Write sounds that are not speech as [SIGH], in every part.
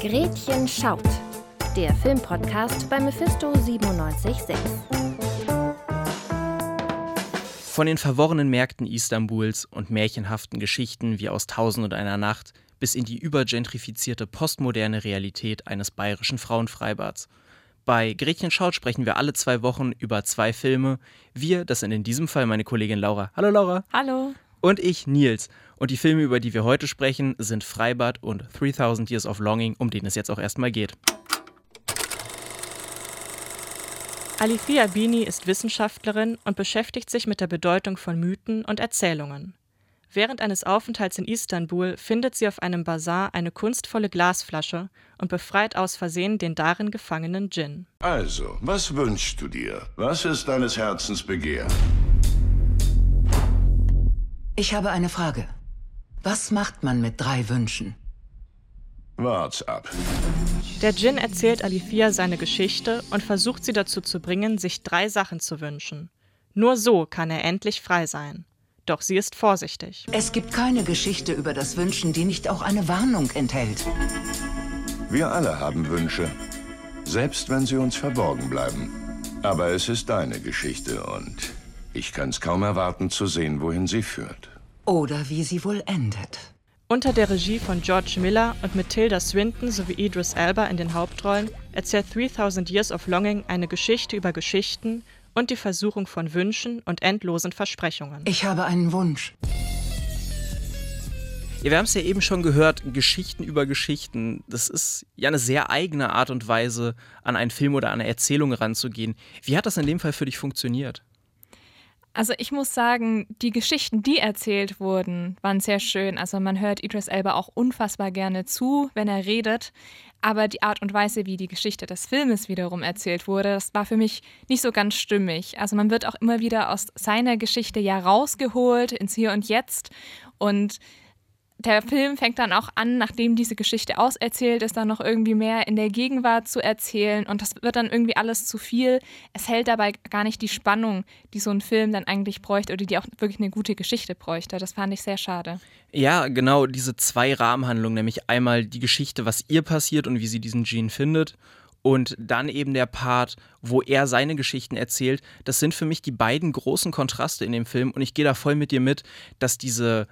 Gretchen schaut, der Filmpodcast bei Mephisto 976. Von den verworrenen Märkten Istanbuls und märchenhaften Geschichten wie aus Tausend und einer Nacht bis in die übergentrifizierte postmoderne Realität eines bayerischen Frauenfreibads. Bei Gretchen Schaut sprechen wir alle zwei Wochen über zwei Filme. Wir, das sind in diesem Fall meine Kollegin Laura. Hallo Laura. Hallo. Und ich, Nils. Und die Filme, über die wir heute sprechen, sind Freibad und 3000 Years of Longing, um den es jetzt auch erstmal geht. Alifia Bini ist Wissenschaftlerin und beschäftigt sich mit der Bedeutung von Mythen und Erzählungen. Während eines Aufenthalts in Istanbul findet sie auf einem Bazar eine kunstvolle Glasflasche und befreit aus Versehen den darin gefangenen Djinn. Also, was wünschst du dir? Was ist deines Herzens Begehr? Ich habe eine Frage. Was macht man mit drei Wünschen? Wart's ab. Der Djinn erzählt Alifia seine Geschichte und versucht sie dazu zu bringen, sich drei Sachen zu wünschen. Nur so kann er endlich frei sein. Doch sie ist vorsichtig. Es gibt keine Geschichte über das Wünschen, die nicht auch eine Warnung enthält. Wir alle haben Wünsche. Selbst wenn sie uns verborgen bleiben. Aber es ist deine Geschichte und ich kann's kaum erwarten zu sehen, wohin sie führt. Oder wie sie wohl endet. Unter der Regie von George Miller und mit Tilda Swinton sowie Idris Elba in den Hauptrollen erzählt 3000 Years of Longing eine Geschichte über Geschichten und die Versuchung von Wünschen und endlosen Versprechungen. Ich habe einen Wunsch. Ja, wir haben es ja eben schon gehört, Geschichten über Geschichten. Das ist ja eine sehr eigene Art und Weise, an einen Film oder eine Erzählung ranzugehen. Wie hat das in dem Fall für dich funktioniert? Also ich muss sagen, die Geschichten, die erzählt wurden, waren sehr schön. Also man hört Idris Elba auch unfassbar gerne zu, wenn er redet. Aber die Art und Weise, wie die Geschichte des Filmes wiederum erzählt wurde, das war für mich nicht so ganz stimmig. Also man wird auch immer wieder aus seiner Geschichte ja rausgeholt ins Hier und Jetzt. Und der Film fängt dann auch an, nachdem diese Geschichte auserzählt ist, dann noch irgendwie mehr in der Gegenwart zu erzählen und das wird dann irgendwie alles zu viel. Es hält dabei gar nicht die Spannung, die so ein Film dann eigentlich bräuchte oder die auch wirklich eine gute Geschichte bräuchte. Das fand ich sehr schade. Ja, genau, diese zwei Rahmenhandlungen, nämlich einmal die Geschichte, was ihr passiert und wie sie diesen Gene findet und dann eben der Part, wo er seine Geschichten erzählt, das sind für mich die beiden großen Kontraste in dem Film und ich gehe da voll mit dir mit, dass diese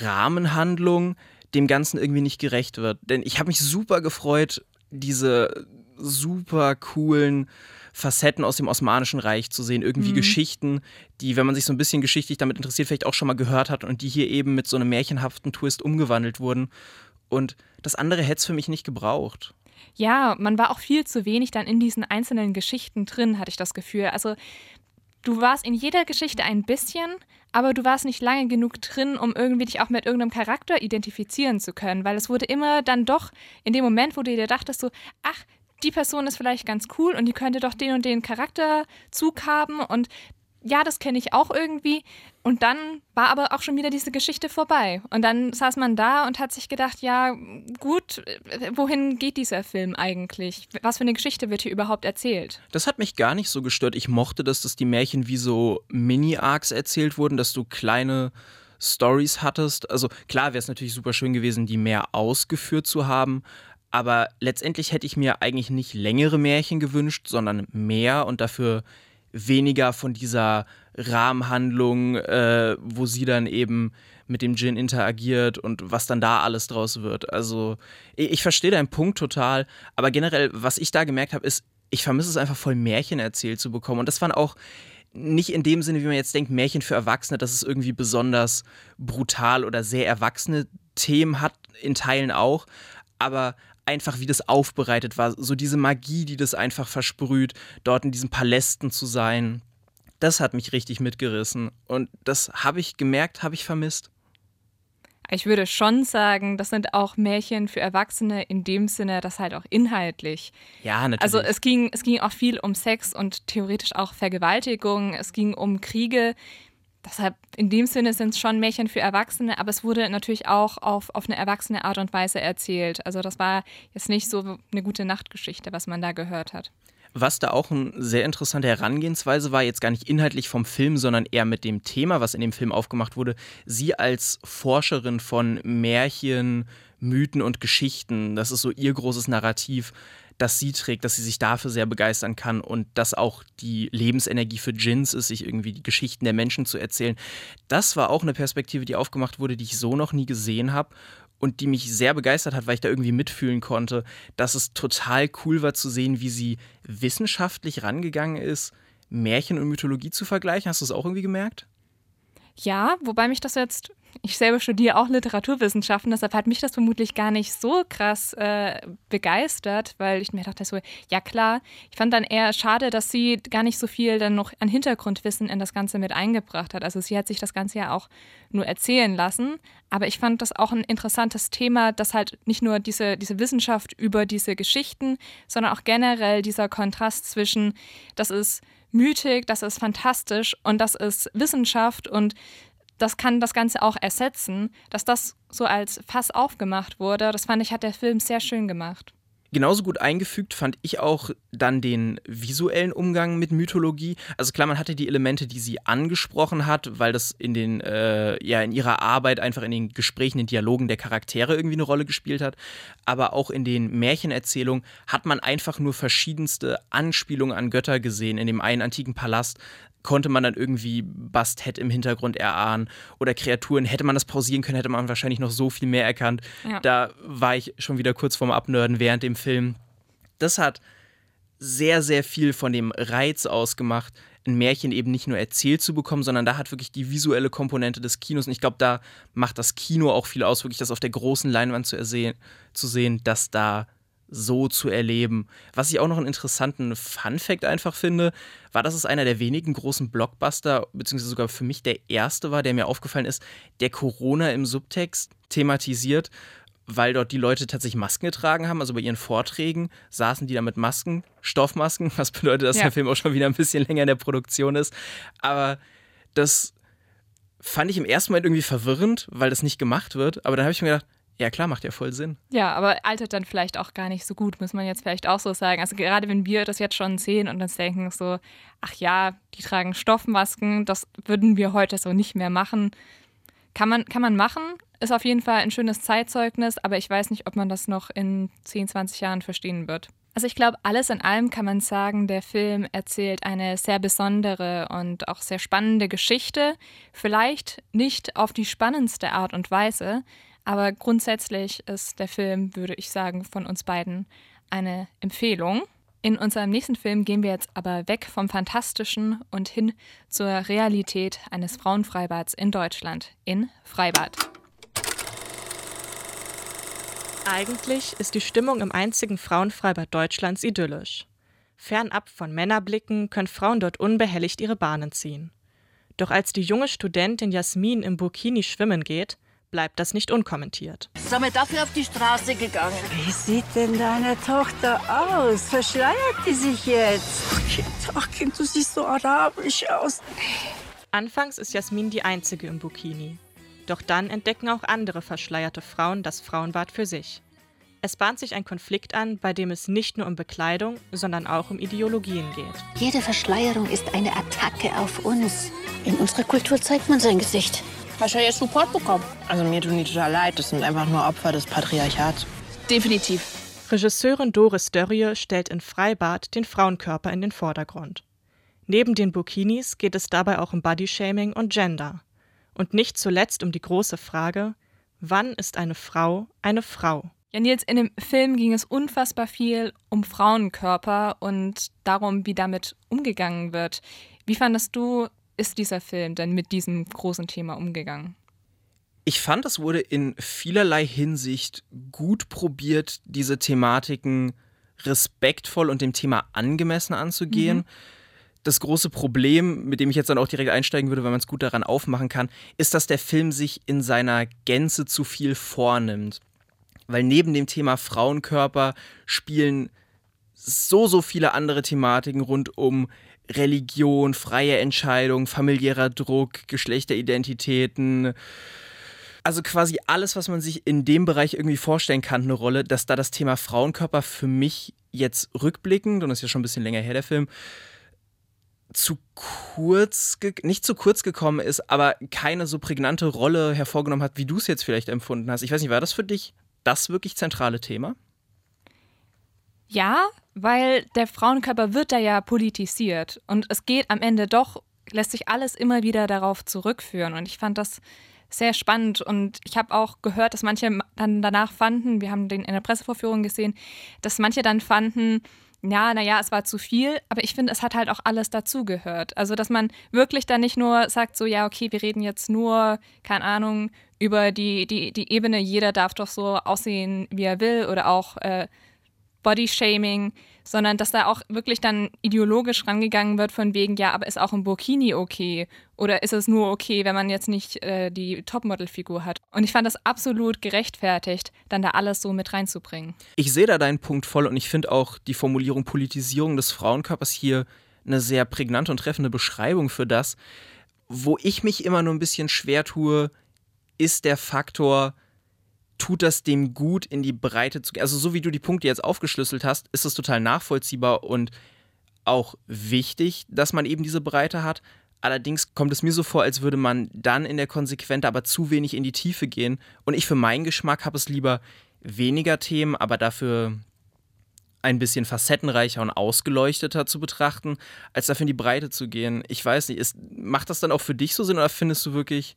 Rahmenhandlung dem Ganzen irgendwie nicht gerecht wird. Denn ich habe mich super gefreut, diese super coolen Facetten aus dem Osmanischen Reich zu sehen. Irgendwie mhm. Geschichten, die, wenn man sich so ein bisschen geschichtlich damit interessiert, vielleicht auch schon mal gehört hat und die hier eben mit so einem märchenhaften Twist umgewandelt wurden. Und das andere hätte es für mich nicht gebraucht. Ja, man war auch viel zu wenig dann in diesen einzelnen Geschichten drin, hatte ich das Gefühl. Also du warst in jeder Geschichte ein bisschen, aber du warst nicht lange genug drin, um irgendwie dich auch mit irgendeinem Charakter identifizieren zu können, weil es wurde immer dann doch in dem Moment, wo du dir dachtest, so, ach, die Person ist vielleicht ganz cool und die könnte doch den und den Charakterzug haben und ja, das kenne ich auch irgendwie. Und dann war aber auch schon wieder diese Geschichte vorbei. Und dann saß man da und hat sich gedacht, ja, gut, wohin geht dieser Film eigentlich? Was für eine Geschichte wird hier überhaupt erzählt? Das hat mich gar nicht so gestört. Ich mochte, dass das die Märchen wie so Mini-Arcs erzählt wurden, dass du kleine Stories hattest. Also klar wäre es natürlich super schön gewesen, die mehr ausgeführt zu haben. Aber letztendlich hätte ich mir eigentlich nicht längere Märchen gewünscht, sondern mehr und dafür weniger von dieser Rahmenhandlung, äh, wo sie dann eben mit dem Djinn interagiert und was dann da alles draus wird. Also ich, ich verstehe deinen Punkt total, aber generell, was ich da gemerkt habe, ist, ich vermisse es einfach voll Märchen erzählt zu bekommen. Und das waren auch nicht in dem Sinne, wie man jetzt denkt, Märchen für Erwachsene, dass es irgendwie besonders brutal oder sehr erwachsene Themen hat, in Teilen auch. Aber einfach, wie das aufbereitet war, so diese Magie, die das einfach versprüht, dort in diesen Palästen zu sein, das hat mich richtig mitgerissen. Und das habe ich gemerkt, habe ich vermisst. Ich würde schon sagen, das sind auch Märchen für Erwachsene in dem Sinne, dass halt auch inhaltlich. Ja, natürlich. Also es ging, es ging auch viel um Sex und theoretisch auch Vergewaltigung. Es ging um Kriege. Deshalb, in dem Sinne sind es schon Märchen für Erwachsene, aber es wurde natürlich auch auf, auf eine erwachsene Art und Weise erzählt. Also das war jetzt nicht so eine gute Nachtgeschichte, was man da gehört hat. Was da auch eine sehr interessante Herangehensweise war, jetzt gar nicht inhaltlich vom Film, sondern eher mit dem Thema, was in dem Film aufgemacht wurde. Sie als Forscherin von Märchen, Mythen und Geschichten. Das ist so ihr großes Narrativ, das sie trägt, dass sie sich dafür sehr begeistern kann und dass auch die Lebensenergie für Jins ist, sich irgendwie die Geschichten der Menschen zu erzählen. Das war auch eine Perspektive, die aufgemacht wurde, die ich so noch nie gesehen habe und die mich sehr begeistert hat, weil ich da irgendwie mitfühlen konnte, dass es total cool war zu sehen, wie sie wissenschaftlich rangegangen ist, Märchen und Mythologie zu vergleichen. Hast du es auch irgendwie gemerkt? Ja, wobei mich das jetzt, ich selber studiere auch Literaturwissenschaften, deshalb hat mich das vermutlich gar nicht so krass äh, begeistert, weil ich mir dachte so, ja klar, ich fand dann eher schade, dass sie gar nicht so viel dann noch an Hintergrundwissen in das Ganze mit eingebracht hat. Also sie hat sich das Ganze ja auch nur erzählen lassen, aber ich fand das auch ein interessantes Thema, dass halt nicht nur diese, diese Wissenschaft über diese Geschichten, sondern auch generell dieser Kontrast zwischen, das ist mythik, das ist fantastisch und das ist Wissenschaft und das kann das Ganze auch ersetzen, dass das so als Fass aufgemacht wurde. Das fand ich, hat der Film sehr schön gemacht. Genauso gut eingefügt fand ich auch dann den visuellen Umgang mit Mythologie. Also klar, man hatte die Elemente, die sie angesprochen hat, weil das in den, äh, ja, in ihrer Arbeit einfach in den Gesprächen, den Dialogen der Charaktere irgendwie eine Rolle gespielt hat. Aber auch in den Märchenerzählungen hat man einfach nur verschiedenste Anspielungen an Götter gesehen. In dem einen antiken Palast konnte man dann irgendwie Bastet im Hintergrund erahnen oder Kreaturen. Hätte man das pausieren können, hätte man wahrscheinlich noch so viel mehr erkannt. Ja. Da war ich schon wieder kurz vorm Abnörden während dem Film. Das hat sehr, sehr viel von dem Reiz ausgemacht, ein Märchen eben nicht nur erzählt zu bekommen, sondern da hat wirklich die visuelle Komponente des Kinos. Und ich glaube, da macht das Kino auch viel aus, wirklich das auf der großen Leinwand zu, ersehen, zu sehen, dass da so zu erleben. Was ich auch noch einen interessanten Fun-Fact einfach finde, war, dass es einer der wenigen großen Blockbuster, beziehungsweise sogar für mich der erste war, der mir aufgefallen ist, der Corona im Subtext thematisiert, weil dort die Leute tatsächlich Masken getragen haben. Also bei ihren Vorträgen saßen die da mit Masken, Stoffmasken, was bedeutet, dass ja. der Film auch schon wieder ein bisschen länger in der Produktion ist. Aber das fand ich im ersten Moment irgendwie verwirrend, weil das nicht gemacht wird. Aber dann habe ich mir gedacht, ja, klar, macht ja voll Sinn. Ja, aber altert dann vielleicht auch gar nicht so gut, muss man jetzt vielleicht auch so sagen. Also gerade wenn wir das jetzt schon sehen und uns denken so, ach ja, die tragen Stoffmasken, das würden wir heute so nicht mehr machen. Kann man, kann man machen, ist auf jeden Fall ein schönes Zeitzeugnis, aber ich weiß nicht, ob man das noch in 10, 20 Jahren verstehen wird. Also ich glaube, alles in allem kann man sagen, der Film erzählt eine sehr besondere und auch sehr spannende Geschichte. Vielleicht nicht auf die spannendste Art und Weise, aber grundsätzlich ist der Film, würde ich sagen, von uns beiden eine Empfehlung. In unserem nächsten Film gehen wir jetzt aber weg vom Fantastischen und hin zur Realität eines Frauenfreibads in Deutschland, in Freibad. Eigentlich ist die Stimmung im einzigen Frauenfreibad Deutschlands idyllisch. Fernab von Männerblicken können Frauen dort unbehelligt ihre Bahnen ziehen. Doch als die junge Studentin Jasmin im Burkini schwimmen geht, bleibt das nicht unkommentiert. Sind wir dafür auf die Straße gegangen? Wie sieht denn deine Tochter aus? Verschleiert die sich jetzt? Ach Kind, ach kind, du siehst so arabisch aus. Anfangs ist Jasmin die Einzige im Bikini. Doch dann entdecken auch andere verschleierte Frauen das Frauenbad für sich. Es bahnt sich ein Konflikt an, bei dem es nicht nur um Bekleidung, sondern auch um Ideologien geht. Jede Verschleierung ist eine Attacke auf uns. In unserer Kultur zeigt man sein Gesicht. Hast du jetzt Support bekommen? Also mir tun die total leid. Das sind einfach nur Opfer des Patriarchats. Definitiv. Regisseurin Doris Dörrie stellt in Freibad den Frauenkörper in den Vordergrund. Neben den Burkinis geht es dabei auch um Bodyshaming und Gender. Und nicht zuletzt um die große Frage, wann ist eine Frau eine Frau? Ja, Nils, in dem Film ging es unfassbar viel um Frauenkörper und darum, wie damit umgegangen wird. Wie fandest du ist dieser Film denn mit diesem großen Thema umgegangen? Ich fand, es wurde in vielerlei Hinsicht gut probiert, diese Thematiken respektvoll und dem Thema angemessen anzugehen. Mhm. Das große Problem, mit dem ich jetzt dann auch direkt einsteigen würde, weil man es gut daran aufmachen kann, ist, dass der Film sich in seiner Gänze zu viel vornimmt. Weil neben dem Thema Frauenkörper spielen so, so viele andere Thematiken rund um Religion, freie Entscheidung, familiärer Druck, Geschlechteridentitäten. Also quasi alles, was man sich in dem Bereich irgendwie vorstellen kann, eine Rolle, dass da das Thema Frauenkörper für mich jetzt rückblickend, und das ist ja schon ein bisschen länger her, der Film, zu kurz, nicht zu kurz gekommen ist, aber keine so prägnante Rolle hervorgenommen hat, wie du es jetzt vielleicht empfunden hast. Ich weiß nicht, war das für dich das wirklich zentrale Thema? Ja, weil der Frauenkörper wird da ja politisiert. Und es geht am Ende doch, lässt sich alles immer wieder darauf zurückführen. Und ich fand das sehr spannend. Und ich habe auch gehört, dass manche dann danach fanden, wir haben den in der Pressevorführung gesehen, dass manche dann fanden, ja, naja, es war zu viel, aber ich finde, es hat halt auch alles dazugehört. Also, dass man wirklich dann nicht nur sagt, so, ja, okay, wir reden jetzt nur, keine Ahnung, über die, die, die Ebene, jeder darf doch so aussehen, wie er will oder auch äh, Bodyshaming, sondern dass da auch wirklich dann ideologisch rangegangen wird von wegen, ja, aber ist auch ein Burkini okay? Oder ist es nur okay, wenn man jetzt nicht äh, die Topmodel-Figur hat? Und ich fand das absolut gerechtfertigt, dann da alles so mit reinzubringen. Ich sehe da deinen Punkt voll und ich finde auch die Formulierung Politisierung des Frauenkörpers hier eine sehr prägnante und treffende Beschreibung für das. Wo ich mich immer nur ein bisschen schwer tue, ist der Faktor, tut das dem gut, in die Breite zu gehen? Also, so wie du die Punkte jetzt aufgeschlüsselt hast, ist es total nachvollziehbar und auch wichtig, dass man eben diese Breite hat. Allerdings kommt es mir so vor, als würde man dann in der Konsequenz aber zu wenig in die Tiefe gehen. Und ich für meinen Geschmack habe es lieber weniger Themen, aber dafür ein bisschen facettenreicher und ausgeleuchteter zu betrachten, als dafür in die Breite zu gehen. Ich weiß nicht, ist, macht das dann auch für dich so Sinn oder findest du wirklich,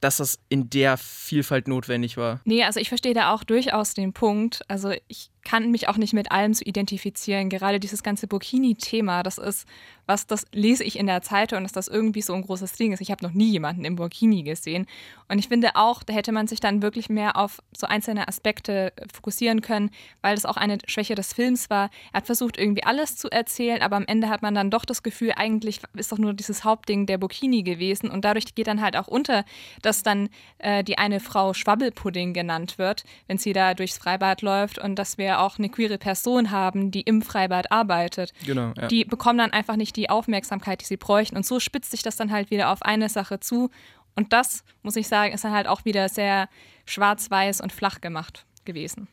dass das in der Vielfalt notwendig war. Nee, also ich verstehe da auch durchaus den Punkt. Also ich kann mich auch nicht mit allem zu identifizieren. Gerade dieses ganze Burkini-Thema, das ist was, das lese ich in der Zeitung, dass das irgendwie so ein großes Ding ist. Ich habe noch nie jemanden im Burkini gesehen. Und ich finde auch, da hätte man sich dann wirklich mehr auf so einzelne Aspekte fokussieren können, weil das auch eine Schwäche des Films war. Er hat versucht, irgendwie alles zu erzählen, aber am Ende hat man dann doch das Gefühl, eigentlich ist doch nur dieses Hauptding der Burkini gewesen. Und dadurch geht dann halt auch unter, dass dann äh, die eine Frau Schwabbelpudding genannt wird, wenn sie da durchs Freibad läuft und dass wir auch eine queere Person haben, die im Freibad arbeitet. Genau. Ja. Die bekommen dann einfach nicht die Aufmerksamkeit, die sie bräuchten. Und so spitzt sich das dann halt wieder auf eine Sache zu. Und das, muss ich sagen, ist dann halt auch wieder sehr schwarz-weiß und flach gemacht gewesen.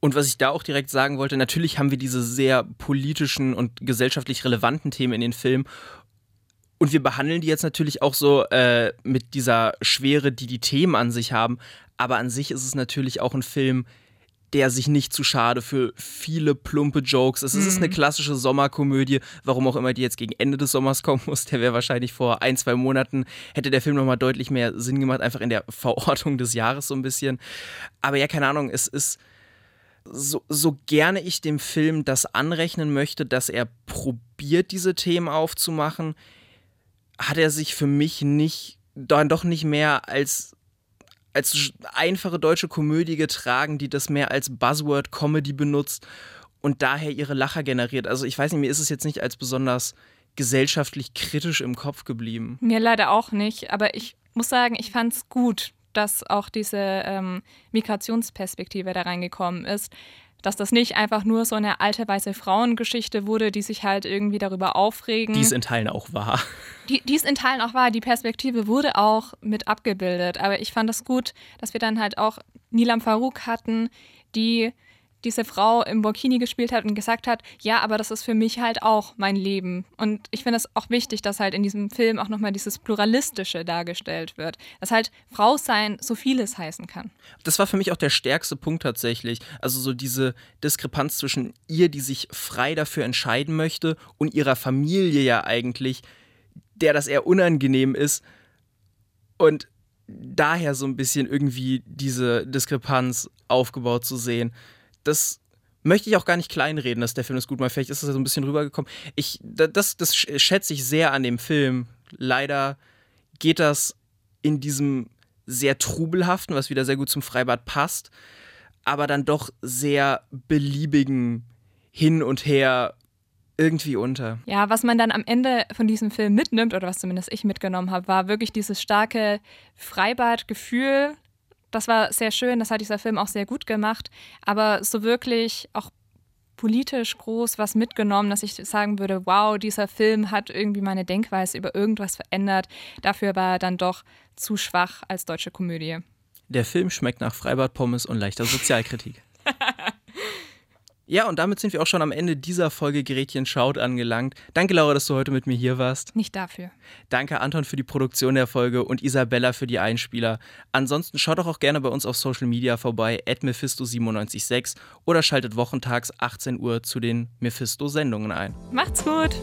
Und was ich da auch direkt sagen wollte, natürlich haben wir diese sehr politischen und gesellschaftlich relevanten Themen in den Filmen. Und wir behandeln die jetzt natürlich auch so äh, mit dieser Schwere, die die Themen an sich haben. Aber an sich ist es natürlich auch ein Film, der sich nicht zu schade für viele plumpe Jokes. Es ist eine mhm. klassische Sommerkomödie, warum auch immer die jetzt gegen Ende des Sommers [LAUGHS] kommen muss. Der wäre wahrscheinlich vor ein, zwei Monaten, hätte der Film nochmal deutlich mehr Sinn gemacht, einfach in der Verortung des Jahres so ein bisschen. Aber ja, keine Ahnung, es ist so, so gerne ich dem Film das anrechnen möchte, dass er probiert, diese Themen aufzumachen, hat er sich für mich nicht, dann doch nicht mehr als als einfache deutsche Komödie getragen, die das mehr als Buzzword-Comedy benutzt und daher ihre Lacher generiert. Also ich weiß nicht, mir ist es jetzt nicht als besonders gesellschaftlich kritisch im Kopf geblieben. Mir leider auch nicht, aber ich muss sagen, ich fand es gut, dass auch diese ähm, Migrationsperspektive da reingekommen ist dass das nicht einfach nur so eine alte weiße Frauengeschichte wurde, die sich halt irgendwie darüber aufregen. Die es in Teilen auch war. Die, die in Teilen auch war. Die Perspektive wurde auch mit abgebildet. Aber ich fand es das gut, dass wir dann halt auch Nilam Farouk hatten, die diese Frau im Burkini gespielt hat und gesagt hat, ja, aber das ist für mich halt auch mein Leben. Und ich finde es auch wichtig, dass halt in diesem Film auch nochmal dieses Pluralistische dargestellt wird. Dass halt Frau sein so vieles heißen kann. Das war für mich auch der stärkste Punkt tatsächlich. Also so diese Diskrepanz zwischen ihr, die sich frei dafür entscheiden möchte, und ihrer Familie ja eigentlich, der das eher unangenehm ist. Und daher so ein bisschen irgendwie diese Diskrepanz aufgebaut zu sehen das möchte ich auch gar nicht kleinreden, dass der Film das gut macht. Vielleicht ist das so ein bisschen rübergekommen. Ich, das, das schätze ich sehr an dem Film. Leider geht das in diesem sehr trubelhaften, was wieder sehr gut zum Freibad passt, aber dann doch sehr beliebigen Hin und Her irgendwie unter. Ja, was man dann am Ende von diesem Film mitnimmt, oder was zumindest ich mitgenommen habe, war wirklich dieses starke Freibadgefühl, das war sehr schön, das hat dieser Film auch sehr gut gemacht. Aber so wirklich auch politisch groß was mitgenommen, dass ich sagen würde, wow, dieser Film hat irgendwie meine Denkweise über irgendwas verändert. Dafür war er dann doch zu schwach als deutsche Komödie. Der Film schmeckt nach Freibad-Pommes und leichter Sozialkritik. Ja, und damit sind wir auch schon am Ende dieser Folge Gretchen schaut angelangt. Danke, Laura, dass du heute mit mir hier warst. Nicht dafür. Danke, Anton, für die Produktion der Folge und Isabella für die Einspieler. Ansonsten schaut doch auch gerne bei uns auf Social Media vorbei, at Mephisto976 oder schaltet wochentags 18 Uhr zu den Mephisto-Sendungen ein. Macht's gut!